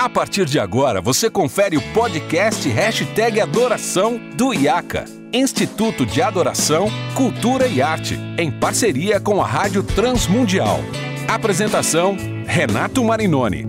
A partir de agora, você confere o podcast Hashtag Adoração do IACA, Instituto de Adoração, Cultura e Arte, em parceria com a Rádio Transmundial. Apresentação, Renato Marinoni.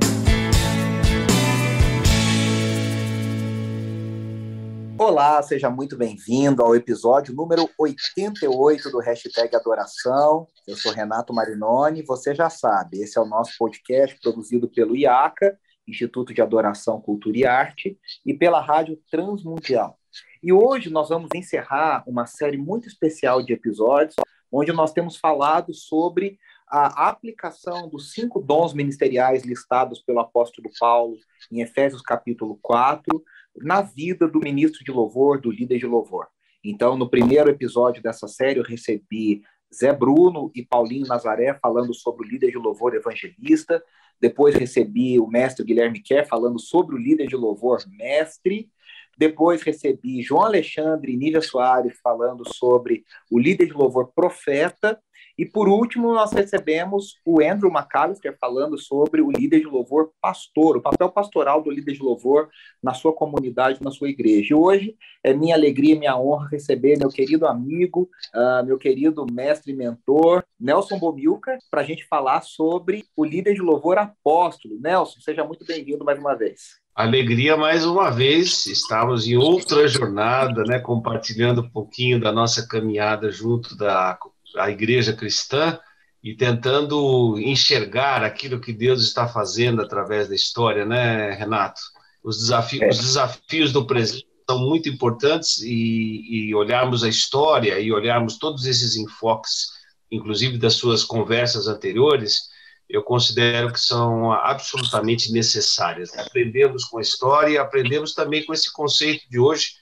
Olá, seja muito bem-vindo ao episódio número 88 do Hashtag Adoração. Eu sou Renato Marinoni, você já sabe, esse é o nosso podcast produzido pelo IACA, Instituto de Adoração, Cultura e Arte, e pela Rádio Transmundial. E hoje nós vamos encerrar uma série muito especial de episódios, onde nós temos falado sobre a aplicação dos cinco dons ministeriais listados pelo apóstolo Paulo em Efésios capítulo 4, na vida do ministro de louvor, do líder de louvor. Então, no primeiro episódio dessa série, eu recebi Zé Bruno e Paulinho Nazaré falando sobre o líder de louvor evangelista. Depois recebi o mestre Guilherme Kerr falando sobre o líder de louvor mestre. Depois recebi João Alexandre e Nívia Soares falando sobre o líder de louvor profeta. E por último, nós recebemos o Andrew McAllister falando sobre o líder de louvor pastor, o papel pastoral do líder de louvor na sua comunidade, na sua igreja. E hoje é minha alegria, minha honra receber meu querido amigo, uh, meu querido mestre e mentor, Nelson Bomilcar, para a gente falar sobre o líder de louvor apóstolo. Nelson, seja muito bem-vindo mais uma vez. Alegria mais uma vez, estamos em outra jornada, né, compartilhando um pouquinho da nossa caminhada junto da a igreja cristã e tentando enxergar aquilo que Deus está fazendo através da história, né, Renato? Os desafios, é. os desafios do presente são muito importantes e, e olharmos a história e olharmos todos esses enfoques, inclusive das suas conversas anteriores, eu considero que são absolutamente necessárias. Aprendemos com a história e aprendemos também com esse conceito de hoje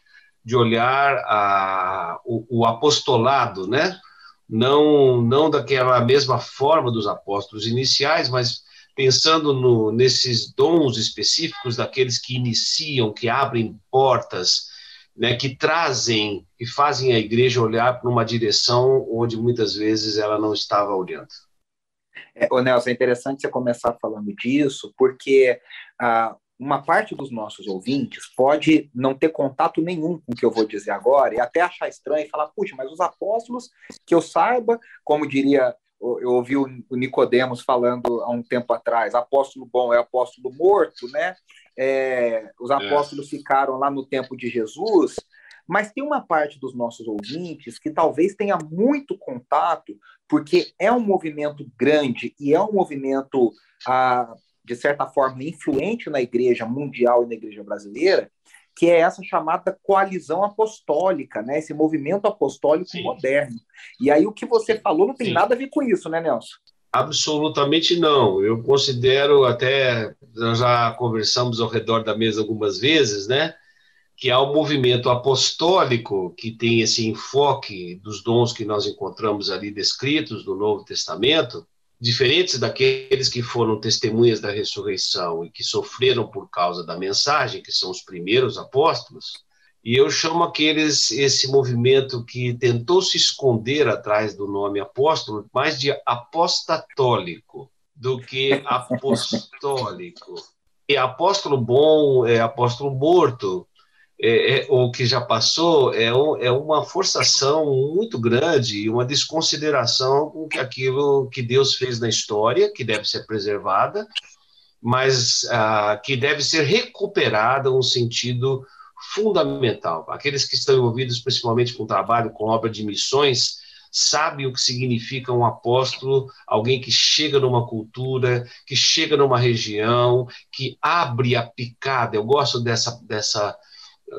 de olhar a, o, o apostolado, né? Não, não daquela mesma forma dos apóstolos iniciais, mas pensando no, nesses dons específicos daqueles que iniciam, que abrem portas, né, que trazem e fazem a igreja olhar para uma direção onde muitas vezes ela não estava olhando. É, Nelson, é interessante você começar falando disso, porque ah, uma parte dos nossos ouvintes pode não ter contato nenhum com o que eu vou dizer agora e até achar estranho e falar, puxa, mas os apóstolos, que eu saiba, como diria, eu ouvi o Nicodemos falando há um tempo atrás, apóstolo bom é apóstolo morto, né? É, os é. apóstolos é. ficaram lá no tempo de Jesus, mas tem uma parte dos nossos ouvintes que talvez tenha muito contato, porque é um movimento grande e é um movimento ah, de certa forma, influente na igreja mundial e na igreja brasileira, que é essa chamada coalizão apostólica, né? esse movimento apostólico Sim. moderno. E aí o que você falou não tem Sim. nada a ver com isso, né, Nelson? Absolutamente não. Eu considero até, nós já conversamos ao redor da mesa algumas vezes, né? Que há o um movimento apostólico que tem esse enfoque dos dons que nós encontramos ali descritos no Novo Testamento, diferentes daqueles que foram testemunhas da ressurreição e que sofreram por causa da mensagem, que são os primeiros apóstolos, e eu chamo aqueles esse movimento que tentou se esconder atrás do nome apóstolo mais de apostatólico do que apostólico. E apóstolo bom é apóstolo morto, é, é, o que já passou é, um, é uma forçação muito grande e uma desconsideração com que aquilo que Deus fez na história, que deve ser preservada, mas ah, que deve ser recuperada um sentido fundamental. Aqueles que estão envolvidos principalmente com trabalho, com obra de missões, sabem o que significa um apóstolo, alguém que chega numa cultura, que chega numa região, que abre a picada. Eu gosto dessa, dessa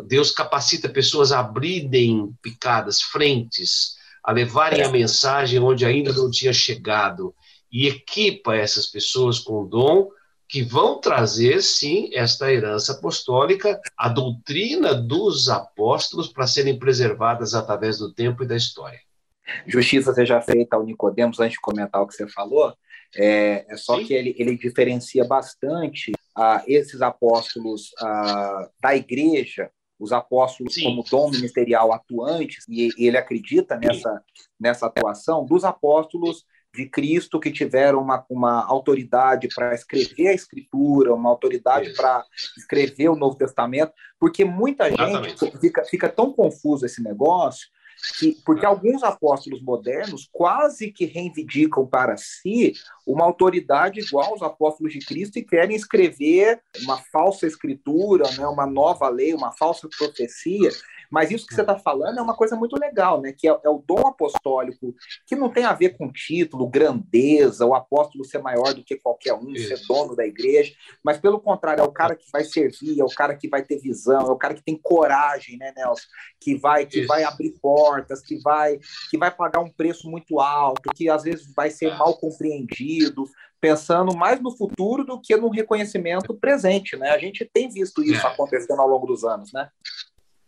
Deus capacita pessoas a abrirem picadas, frentes, a levarem a mensagem onde ainda não tinha chegado e equipa essas pessoas com o dom que vão trazer, sim, esta herança apostólica, a doutrina dos apóstolos para serem preservadas através do tempo e da história. Justiça seja feita ao Nicodemos, antes de comentar o que você falou, é, é só sim. que ele, ele diferencia bastante ah, esses apóstolos ah, da igreja os apóstolos Sim. como dom ministerial atuantes, e ele acredita nessa, nessa atuação, dos apóstolos de Cristo que tiveram uma, uma autoridade para escrever a Escritura, uma autoridade para escrever o Novo Testamento, porque muita Exatamente. gente fica, fica tão confuso esse negócio que, porque alguns apóstolos modernos quase que reivindicam para si uma autoridade igual aos apóstolos de Cristo e querem escrever uma falsa escritura, né, uma nova lei, uma falsa profecia. Mas isso que você está falando é uma coisa muito legal, né? Que é, é, o dom apostólico, que não tem a ver com título, grandeza, o apóstolo ser maior do que qualquer um, isso. ser dono da igreja, mas pelo contrário, é o cara que vai servir, é o cara que vai ter visão, é o cara que tem coragem, né, Nelson? Que vai, que vai abrir portas, que vai, que vai pagar um preço muito alto, que às vezes vai ser mal compreendido, pensando mais no futuro do que no reconhecimento presente, né? A gente tem visto isso é. acontecendo ao longo dos anos, né?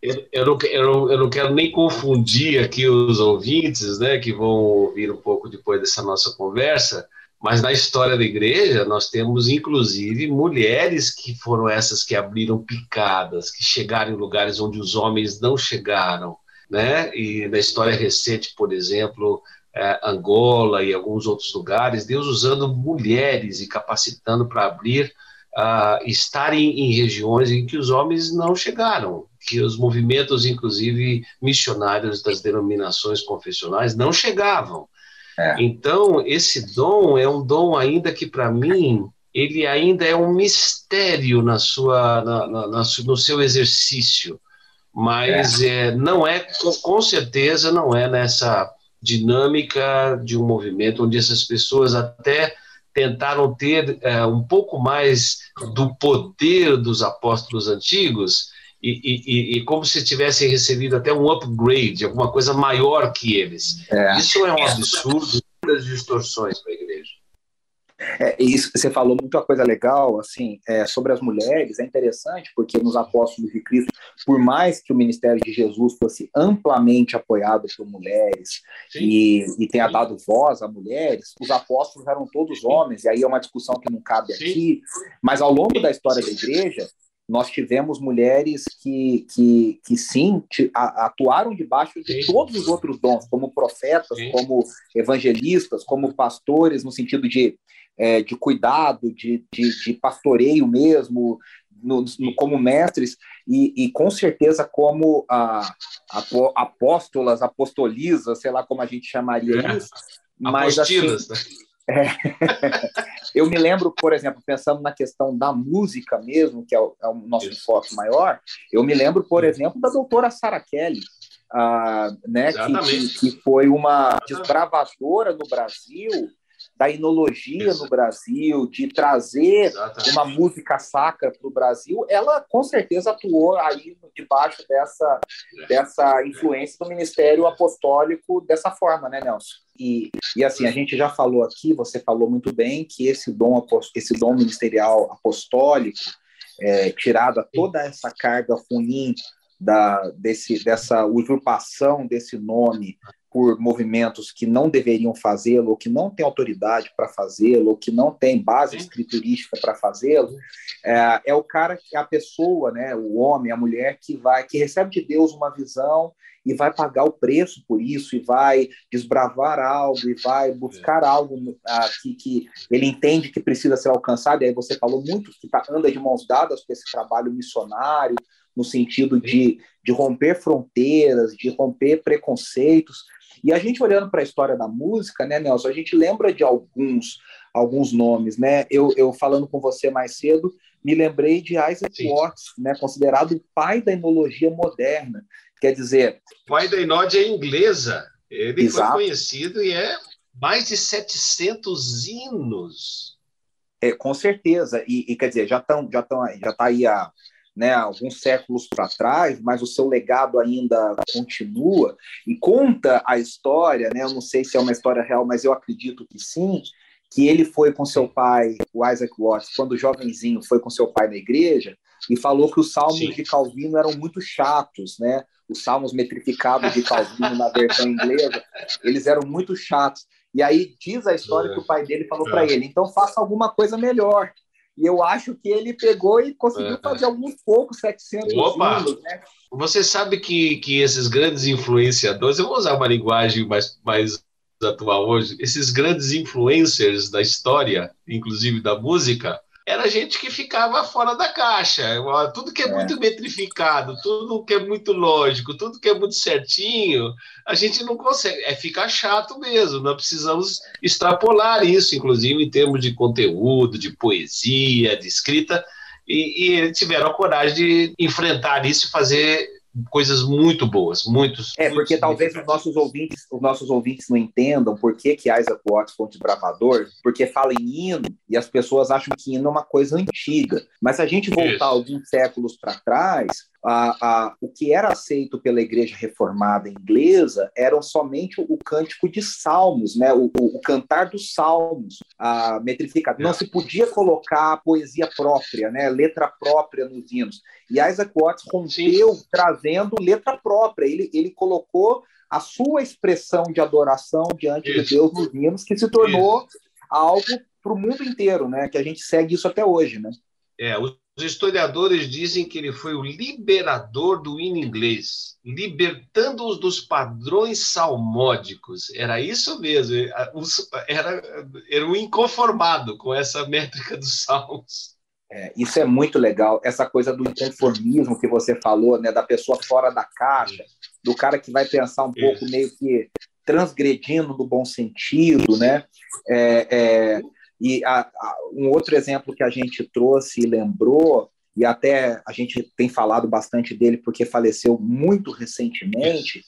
Eu, eu, não, eu, não, eu não quero nem confundir aqui os ouvintes, né, que vão ouvir um pouco depois dessa nossa conversa, mas na história da igreja nós temos inclusive mulheres que foram essas que abriram picadas, que chegaram em lugares onde os homens não chegaram, né? E na história recente, por exemplo, é, Angola e alguns outros lugares, Deus usando mulheres e capacitando para abrir, uh, estarem em regiões em que os homens não chegaram, que os movimentos, inclusive missionários das denominações confessionais, não chegavam. É. Então, esse dom é um dom ainda que, para mim, ele ainda é um mistério na sua, na, na, na no seu exercício, mas é. É, não é, com certeza, não é nessa dinâmica de um movimento onde essas pessoas até tentaram ter é, um pouco mais do poder dos apóstolos antigos, e, e, e, como se tivessem recebido até um upgrade, alguma coisa maior que eles. É. Isso é um absurdo, muitas distorções para a igreja. É, isso, você falou muita coisa legal assim é, sobre as mulheres. É interessante porque nos apóstolos de Cristo, por mais que o ministério de Jesus fosse amplamente apoiado por mulheres e, e, tenha Sim. dado voz a mulheres, os apóstolos eram todos homens. E aí é uma discussão que não cabe Sim. aqui. Mas ao longo da história da igreja, nós tivemos mulheres que, que, que sim, atuaram debaixo de sim. todos os outros dons, como profetas, sim. como evangelistas, como pastores, no sentido de, é, de cuidado, de, de, de pastoreio mesmo, no, no, como mestres, e, e, com certeza como a, a, apóstolas, apostolisas, sei lá como a gente chamaria é. isso. Mas, Apostilas, assim, né? É. Eu me lembro, por exemplo, pensando na questão da música mesmo, que é o, é o nosso Isso. foco maior, eu me lembro, por exemplo, da doutora Sarah Kelly, uh, né, que, que, foi uma desbravadora no Brasil da enologia Isso. no Brasil, de trazer Exatamente. uma música sacra para o Brasil, ela com certeza atuou aí debaixo dessa, é. dessa influência do ministério apostólico dessa forma, né, Nelson? E, e assim, a gente já falou aqui, você falou muito bem, que esse dom, esse dom ministerial apostólico, é, tirada toda essa carga ruim da, desse, dessa usurpação desse nome por movimentos que não deveriam fazê-lo, ou que não têm autoridade para fazê-lo, ou que não têm base escriturística para fazê-lo, é, é, o cara, é a pessoa, né, o homem, a mulher que vai, que recebe de Deus uma visão e vai pagar o preço por isso, e vai desbravar algo, e vai buscar algo ah, que, que ele entende que precisa ser alcançado. E aí você falou muito que tá, anda de mãos dadas com esse trabalho missionário, no sentido de, de romper fronteiras, de romper preconceitos. E a gente olhando para a história da música, né, Nelson, a gente lembra de alguns alguns nomes, né? Eu, eu falando com você mais cedo, me lembrei de Isaac Sim. Watts, né, considerado o pai da enologia moderna. Quer dizer, o pai da enode é inglesa. Ele Exato. foi conhecido e é mais de 700 hinos. É, com certeza. E, e quer dizer, já estão já estão já está aí a né, alguns séculos para trás, mas o seu legado ainda continua e conta a história, né? Eu não sei se é uma história real, mas eu acredito que sim, que ele foi com seu pai, o Isaac Watts, quando jovenzinho, foi com seu pai na igreja e falou que os salmos sim. de Calvino eram muito chatos, né? Os salmos metrificados de Calvino na versão inglesa, eles eram muito chatos. E aí diz a história é. que o pai dele falou é. para ele: então faça alguma coisa melhor. E eu acho que ele pegou e conseguiu é. fazer alguns poucos 700 Opa! né? Você sabe que, que esses grandes influenciadores, eu vou usar uma linguagem mais, mais atual hoje, esses grandes influencers da história, inclusive da música, era gente que ficava fora da caixa. Tudo que é, é, muito metrificado, tudo que é muito lógico, tudo que é muito certinho, a gente não consegue. É ficar chato mesmo. Nós precisamos extrapolar isso, inclusive em termos de conteúdo, de poesia, de escrita. E, e tiveram a coragem de enfrentar isso e fazer coisas muito boas, muitos. É, porque talvez os nossos ouvintes, os nossos ouvintes não entendam por que, que Isaac Watts foi um desbravador, porque fala em hino e as pessoas acham que hino é uma coisa antiga. Mas se a gente voltar Isso. alguns séculos para trás, a, a, o que era aceito pela igreja reformada inglesa eram somente o, o cântico de salmos, né? o, o, o cantar dos salmos, a metrificado. Não se podia colocar poesia própria, né? letra própria nos hinos. E Isaac Watts rompeu Sim. trazendo letra própria. Ele, ele colocou a sua expressão de adoração diante isso. de Deus nos hinos, que se tornou isso. algo para o mundo inteiro, né? Que a gente segue isso até hoje, né? É, os historiadores dizem que ele foi o liberador do hino inglês, libertando-os dos padrões salmódicos. Era isso mesmo, era, era um inconformado com essa métrica dos salmos. É, isso é muito legal, essa coisa do inconformismo que você falou, né, da pessoa fora da caixa, do cara que vai pensar um pouco meio que transgredindo no bom sentido, né? É, é, e a, a, um outro exemplo que a gente trouxe e lembrou, e até a gente tem falado bastante dele porque faleceu muito recentemente,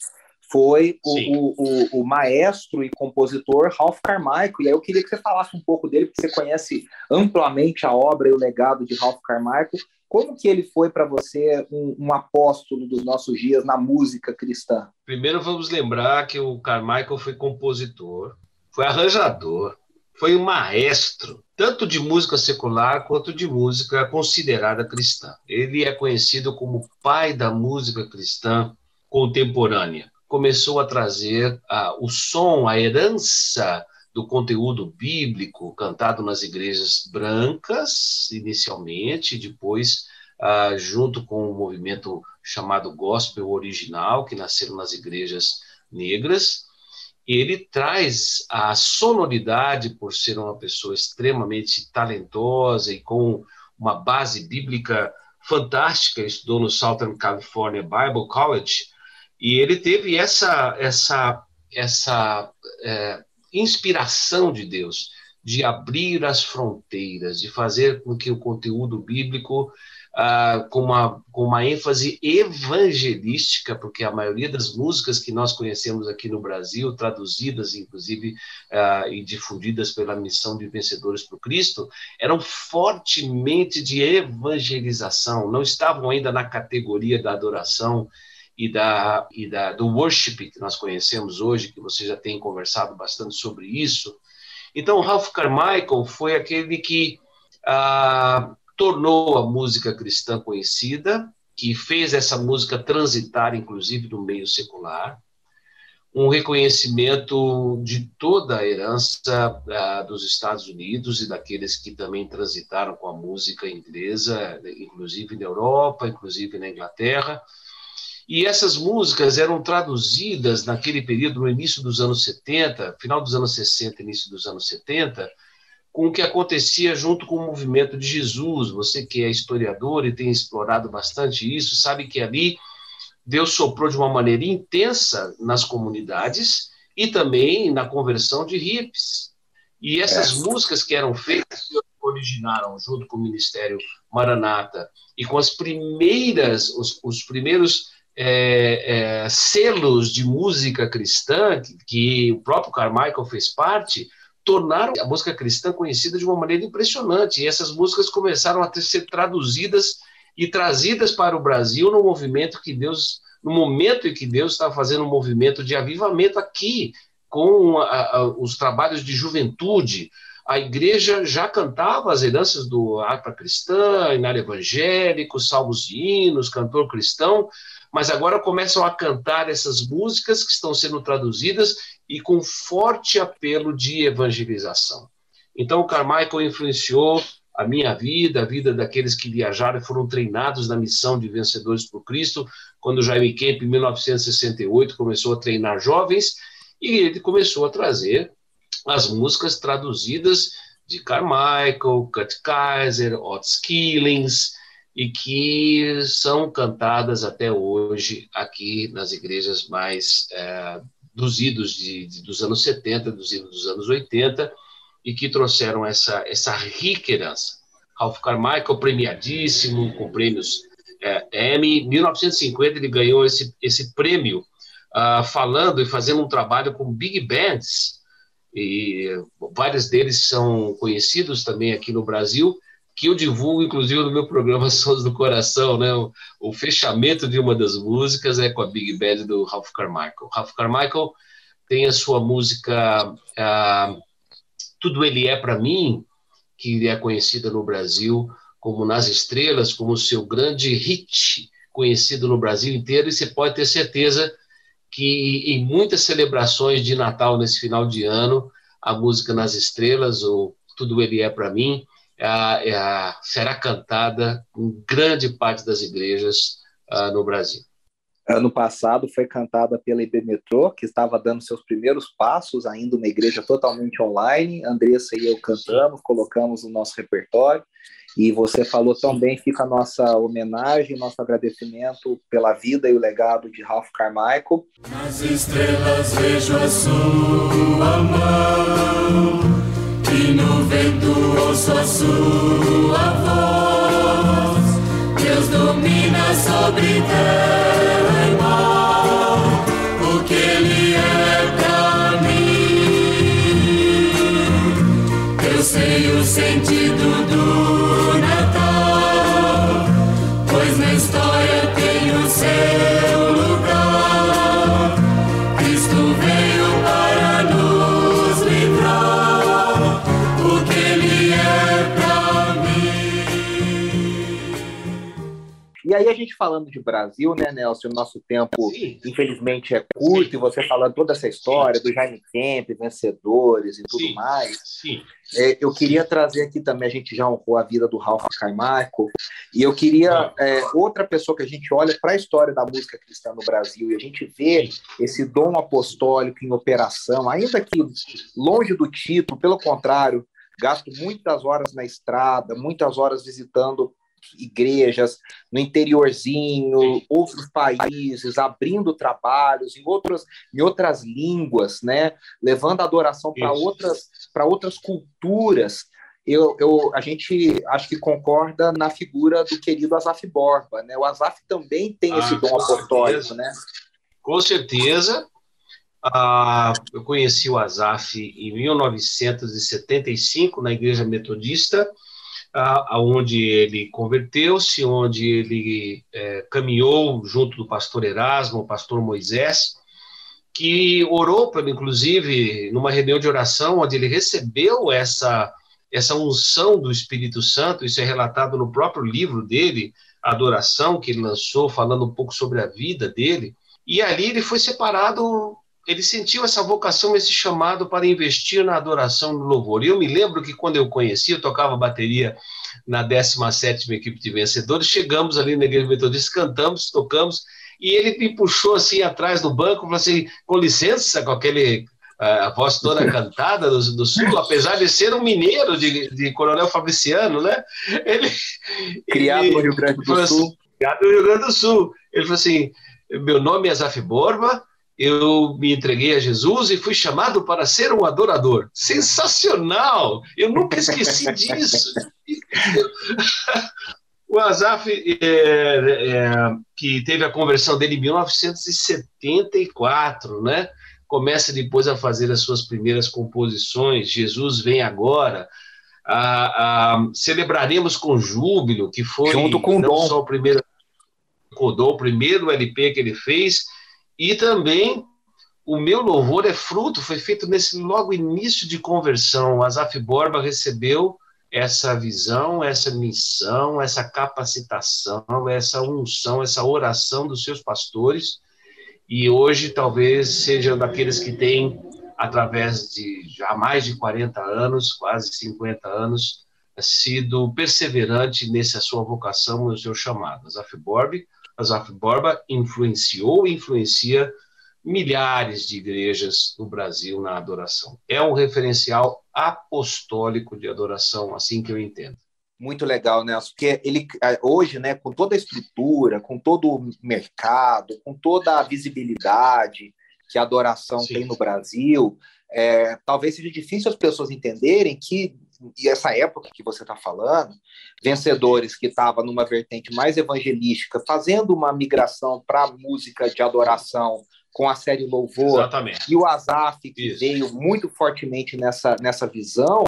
foi o, o, o, o, maestro e compositor Ralph Carmichael. E aí eu queria que você falasse um pouco dele, porque você conhece amplamente a obra e o legado de Ralph Carmichael. Como que ele foi para você um, um, apóstolo dos nossos dias na música cristã? Primeiro vamos lembrar que o Carmichael foi compositor, foi arranjador, foi um maestro, tanto de música secular quanto de música considerada cristã. Ele é conhecido como pai da música cristã contemporânea. Começou a trazer ah, o som, a herança do conteúdo bíblico cantado nas igrejas brancas, inicialmente, depois, ah, junto com o movimento chamado gospel original, que nasceram nas igrejas negras, ele traz a sonoridade por ser uma pessoa extremamente talentosa e com uma base bíblica fantástica, estudou no Southern California Bible College, e ele teve essa, essa, essa é, inspiração de Deus de abrir as fronteiras, de fazer com que o conteúdo bíblico uh, com, uma, com uma ênfase evangelística, porque a maioria das músicas que nós conhecemos aqui no Brasil, traduzidas inclusive uh, e difundidas pela missão de Vencedores o Cristo, eram fortemente de evangelização, não estavam ainda na categoria da adoração e, da, e da, do worship que nós conhecemos hoje, que você já tem conversado bastante sobre isso. Então, Ralph Carmichael foi aquele que ah, tornou a música cristã conhecida, que fez essa música transitar, inclusive, no meio secular, um reconhecimento de toda a herança uh, dos Estados Unidos e daqueles que também transitaram com a música inglesa, inclusive na Europa, inclusive na Inglaterra. E essas músicas eram traduzidas naquele período, no início dos anos 70, final dos anos 60, início dos anos 70, com o que acontecia junto com o movimento de Jesus. Você que é historiador e tem explorado bastante isso, sabe que ali Deus soprou de uma maneira intensa nas comunidades e também na conversão de hippies. E essas é. músicas que eram feitas, que originaram junto com o Ministério Maranata e com as primeiras, os, os primeiros é, é, selos de música cristã, que, que o próprio Carmichael fez parte, tornaram a música cristã conhecida de uma maneira impressionante. E essas músicas começaram a ter, ser traduzidas e trazidas para o Brasil no movimento que Deus, no momento em que Deus estava fazendo um movimento de avivamento aqui, com a, a, os trabalhos de juventude. A igreja já cantava as heranças do harpa cristã, inário evangélico, salmos de hinos, cantor cristão, mas agora começam a cantar essas músicas que estão sendo traduzidas e com forte apelo de evangelização. Então, o Carmichael influenciou a minha vida, a vida daqueles que viajaram e foram treinados na missão de Vencedores por Cristo, quando Jaime Kemp, em 1968, começou a treinar jovens, e ele começou a trazer as músicas traduzidas de Carmichael, Kurt Kaiser, Otis Killings, e que são cantadas até hoje aqui nas igrejas mais é, dos idos de, de, dos anos 70, dos idos dos anos 80, e que trouxeram essa, essa rica herança. Ralph Carmichael, premiadíssimo, com prêmios é, Emmy. Em 1950, ele ganhou esse, esse prêmio uh, falando e fazendo um trabalho com big bands, e vários deles são conhecidos também aqui no Brasil, que eu divulgo, inclusive, no meu programa Sons do Coração, né? O, o, fechamento de uma das músicas é com a Big Band do Ralph Carmichael. Ralph Carmichael tem a sua música Tudo Ele É Para Mim, que é conhecida no Brasil como Nas Estrelas, como seu grande hit, conhecido no Brasil inteiro, e você pode ter certeza que em muitas celebrações de Natal nesse final de ano, a música Nas Estrelas, ou Tudo Ele É Para Mim, será cantada em grande parte das igrejas uh, no Brasil. Ano passado foi cantada pela IB Metrô, que estava dando seus primeiros passos, ainda uma igreja totalmente online. Andressa e eu cantamos, colocamos no nosso repertório. E você falou também, fica a nossa homenagem, nosso agradecimento pela vida e o legado de Ralph Carmichael. Nas estrelas vejo a sua mão, no vento ouço a sua voz. Deus domina sobre terra. sentido do a gente falando de Brasil, né, Nelson? O nosso tempo, Sim. infelizmente, é curto, Sim. e você falando toda essa história Sim. do Jaime Kemp, vencedores e tudo mais. Sim. É, eu queria trazer aqui também, a gente já honrou a vida do Ralph Carmichael, e eu queria é, outra pessoa que a gente olha para a história da música cristã no Brasil e a gente vê esse dom apostólico em operação, ainda que longe do título, pelo contrário, gasto muitas horas na estrada, muitas horas visitando igrejas no interiorzinho, outros países, abrindo trabalhos em outras, em outras línguas, né? levando a adoração para outras, outras culturas. Eu, eu, a gente acho que concorda na figura do querido Azaf Borba. Né? O Azaf também tem ah, esse dom apostólico. Né? Com certeza. Ah, eu conheci o Azaf em 1975 na Igreja Metodista aonde ele converteu-se, onde ele é, caminhou junto do pastor Erasmo, o pastor Moisés, que orou, pelo, inclusive, numa reunião de oração, onde ele recebeu essa, essa unção do Espírito Santo, isso é relatado no próprio livro dele, Adoração, que ele lançou, falando um pouco sobre a vida dele, e ali ele foi separado ele sentiu essa vocação, esse chamado para investir na adoração no louvor. E eu me lembro que quando eu conheci, eu tocava bateria na 17 equipe de vencedores, chegamos ali na igreja metodista, cantamos, tocamos, e ele me puxou assim atrás do banco, falou assim, com licença, com aquele a voz toda cantada do, do, Sul, apesar de ser um mineiro de, de Coronel Fabriciano, né? Ele, criado ele, no Rio Grande do Sul. Assim, criado no Rio Grande do Sul. Ele falou assim, meu nome é Zaf Borba, eu me entreguei a Jesus e fui chamado para ser um adorador. Sensacional! Eu nunca esqueci disso. o Azaf, é, é, que teve a conversão dele em 1974, né? Começa depois a fazer as suas primeiras composições. Jesus vem agora. celebraremos com júbilo, que foi Junto com não Dom. só o primeiro, o primeiro LP que ele fez, e também o meu louvor é fruto, foi feito nesse logo início de conversão. Asaf Borba recebeu essa visão, essa missão, essa capacitação, essa unção, essa oração dos seus pastores. E hoje talvez seja daqueles que têm, através de já mais de 40 anos, quase 50 anos, sido perseverante nessa sua vocação, no seu chamado. Asaf Borba Asaf Borba influenciou e influencia milhares de igrejas no Brasil na adoração. É um referencial apostólico de adoração, assim que eu entendo. Muito legal, Nelson, porque ele hoje, né, com toda a estrutura, com todo o mercado, com toda a visibilidade que a adoração Sim. tem no Brasil, é, talvez seja difícil as pessoas entenderem que e essa época que você está falando, vencedores que estavam numa vertente mais evangelística, fazendo uma migração para a música de adoração com a série Louvor, Exatamente. e o Azaf, que Isso. veio muito fortemente nessa, nessa visão,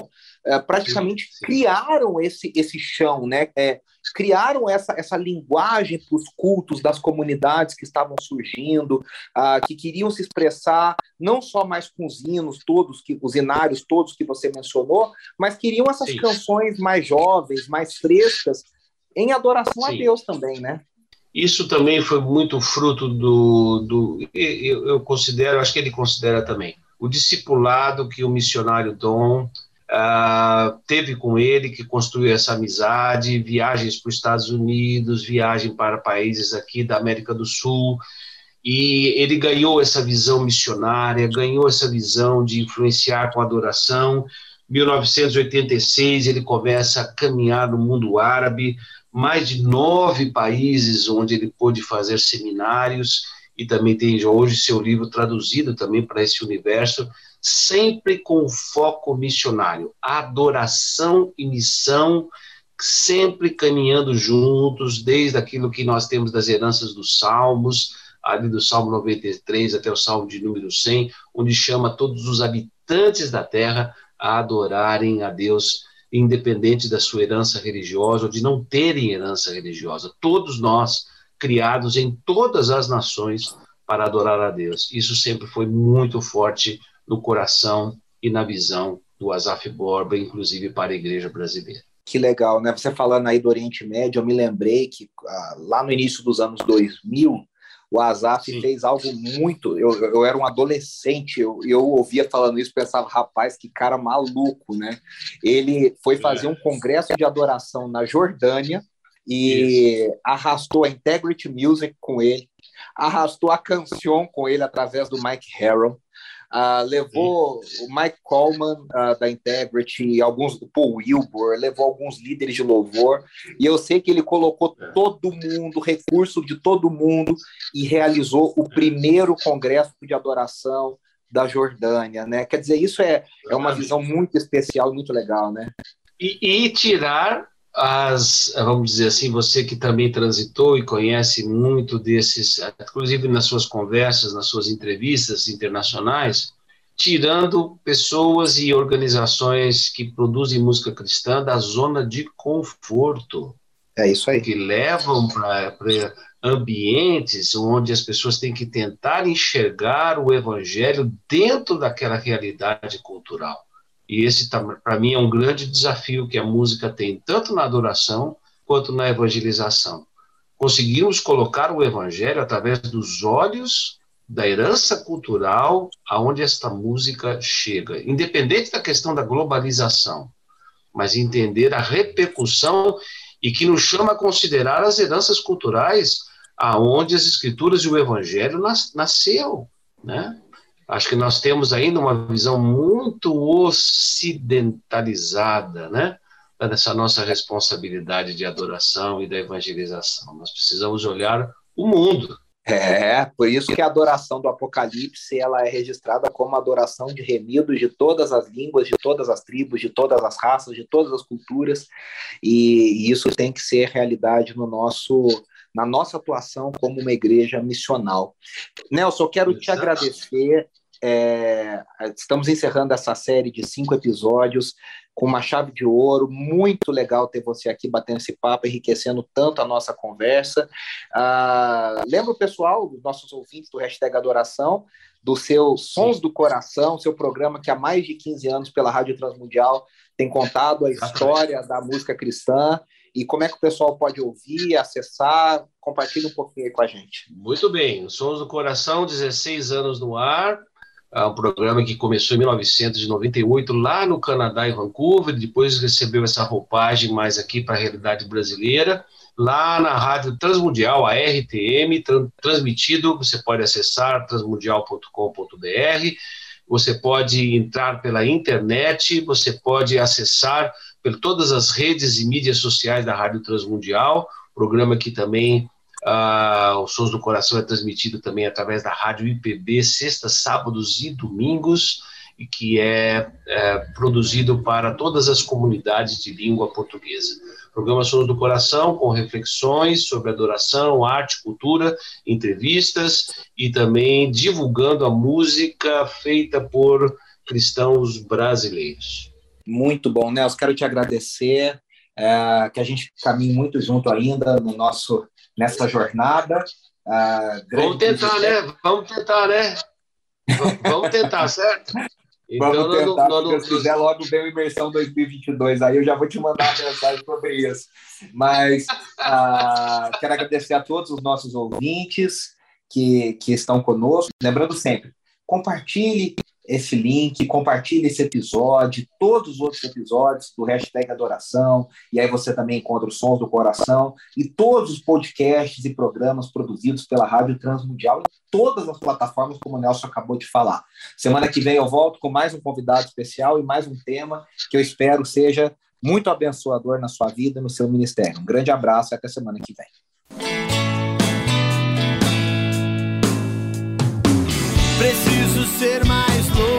é, praticamente sim, sim. criaram esse, esse chão, né? É, criaram essa, essa linguagem para os cultos das comunidades que estavam surgindo, uh, que queriam se expressar não só mais com os hinos todos, que, os inários todos que você mencionou, mas queriam essas sim. canções mais jovens, mais frescas, em adoração a Deus também, né? Isso também foi muito fruto do. do eu, eu considero, acho que ele considera também, o discipulado que o missionário Dom uh, teve com ele, que construiu essa amizade, viagens para os Estados Unidos, viagem para países aqui da América do Sul. E ele ganhou essa visão missionária, ganhou essa visão de influenciar com a adoração. 1986 ele começa a caminhar no mundo árabe, mais de nove países onde ele pôde fazer seminários e também tem hoje seu livro traduzido também para esse universo, sempre com foco missionário, adoração e missão, sempre caminhando juntos, desde aquilo que nós temos das heranças dos Salmos, ali do Salmo 93 até o Salmo de número 100, onde chama todos os habitantes da terra a adorarem a Deus independente da sua herança religiosa ou de não terem herança religiosa. Todos nós, criados em todas as nações para adorar a Deus. Isso sempre foi muito forte no coração e na visão do Asaf Borba, inclusive para a igreja brasileira. Que legal, né? Você falando aí do Oriente Médio, eu me lembrei que ah, lá no início dos anos 2000, o Azaf Sim. fez algo muito. Eu, eu era um adolescente, eu, eu ouvia falando isso, pensava, rapaz, que cara maluco, né? Ele foi fazer é. um congresso de adoração na Jordânia e isso. arrastou a Integrity Music com ele, arrastou a canção com ele através do Mike Harron. Uh, levou Sim. o Mike Coleman uh, da Integrity, alguns o Paul Wilbur, levou alguns líderes de louvor, e eu sei que ele colocou é. todo mundo, recurso de todo mundo, e realizou o primeiro congresso de adoração da Jordânia, né? Quer dizer, isso é, é uma visão muito especial, muito legal, né? E, e tirar as, vamos dizer assim, você que também transitou e conhece muito desses, inclusive nas suas conversas, nas suas entrevistas internacionais, tirando pessoas e organizações que produzem música cristã da zona de conforto. É isso aí. Que levam para ambientes onde as pessoas têm que tentar enxergar o evangelho dentro daquela realidade cultural. E esse, tá, para mim, é um grande desafio que a música tem, tanto na adoração quanto na evangelização. Conseguirmos colocar o evangelho através dos olhos da herança cultural aonde esta música chega, independente da questão da globalização, mas entender a repercussão e que nos chama a considerar as heranças culturais aonde as escrituras e o evangelho nas, nasceu, né? Acho que nós temos ainda uma visão muito ocidentalizada, né? Dessa nossa responsabilidade de adoração e da evangelização. Nós precisamos olhar o mundo. É, por isso que a adoração do Apocalipse ela é registrada como adoração de remidos de todas as línguas, de todas as tribos, de todas as raças, de todas as culturas, e isso tem que ser realidade no nosso na nossa atuação como uma igreja missional. Nelson, eu quero Exato. te agradecer. É, estamos encerrando essa série de cinco episódios com uma chave de ouro. Muito legal ter você aqui batendo esse papo, enriquecendo tanto a nossa conversa. Ah, lembra o pessoal, dos nossos ouvintes do hashtag Adoração, do seu Sons do Coração, seu programa que há mais de 15 anos pela Rádio Transmundial tem contado a história da música cristã e como é que o pessoal pode ouvir, acessar? Compartilhe um pouquinho aí com a gente. Muito bem, Sons do Coração, 16 anos no ar, um programa que começou em 1998 lá no Canadá, em Vancouver, depois recebeu essa roupagem mais aqui para a realidade brasileira, lá na Rádio Transmundial, a RTM, transmitido, você pode acessar transmundial.com.br, você pode entrar pela internet, você pode acessar por todas as redes e mídias sociais da Rádio Transmundial, programa que também Uh, o Sons do Coração é transmitido também através da Rádio IPB, sextas, sábados e domingos, e que é, é, produzido para todas as comunidades de língua portuguesa. Programa Sons do Coração, com reflexões sobre adoração, arte, cultura, entrevistas e também divulgando a música feita por cristãos brasileiros. Muito bom, Nelson. Quero te agradecer. É, que a gente caminhe muito junto ainda no nosso nessa jornada. Vamos tentar, né? Vamos tentar, né? Vamos tentar, certo? Então, Vamos tentar, no, se quiser, logo vem o Imersão 2022, aí eu já vou te mandar uma mensagem sobre isso. Mas uh, quero agradecer a todos os nossos ouvintes que, que estão conosco. Lembrando sempre, compartilhe esse link, compartilhe esse episódio, todos os outros episódios do hashtag Adoração, e aí você também encontra os Sons do Coração e todos os podcasts e programas produzidos pela Rádio Transmundial em todas as plataformas, como o Nelson acabou de falar. Semana que vem eu volto com mais um convidado especial e mais um tema que eu espero seja muito abençoador na sua vida, no seu ministério. Um grande abraço e até semana que vem. ser mais louco.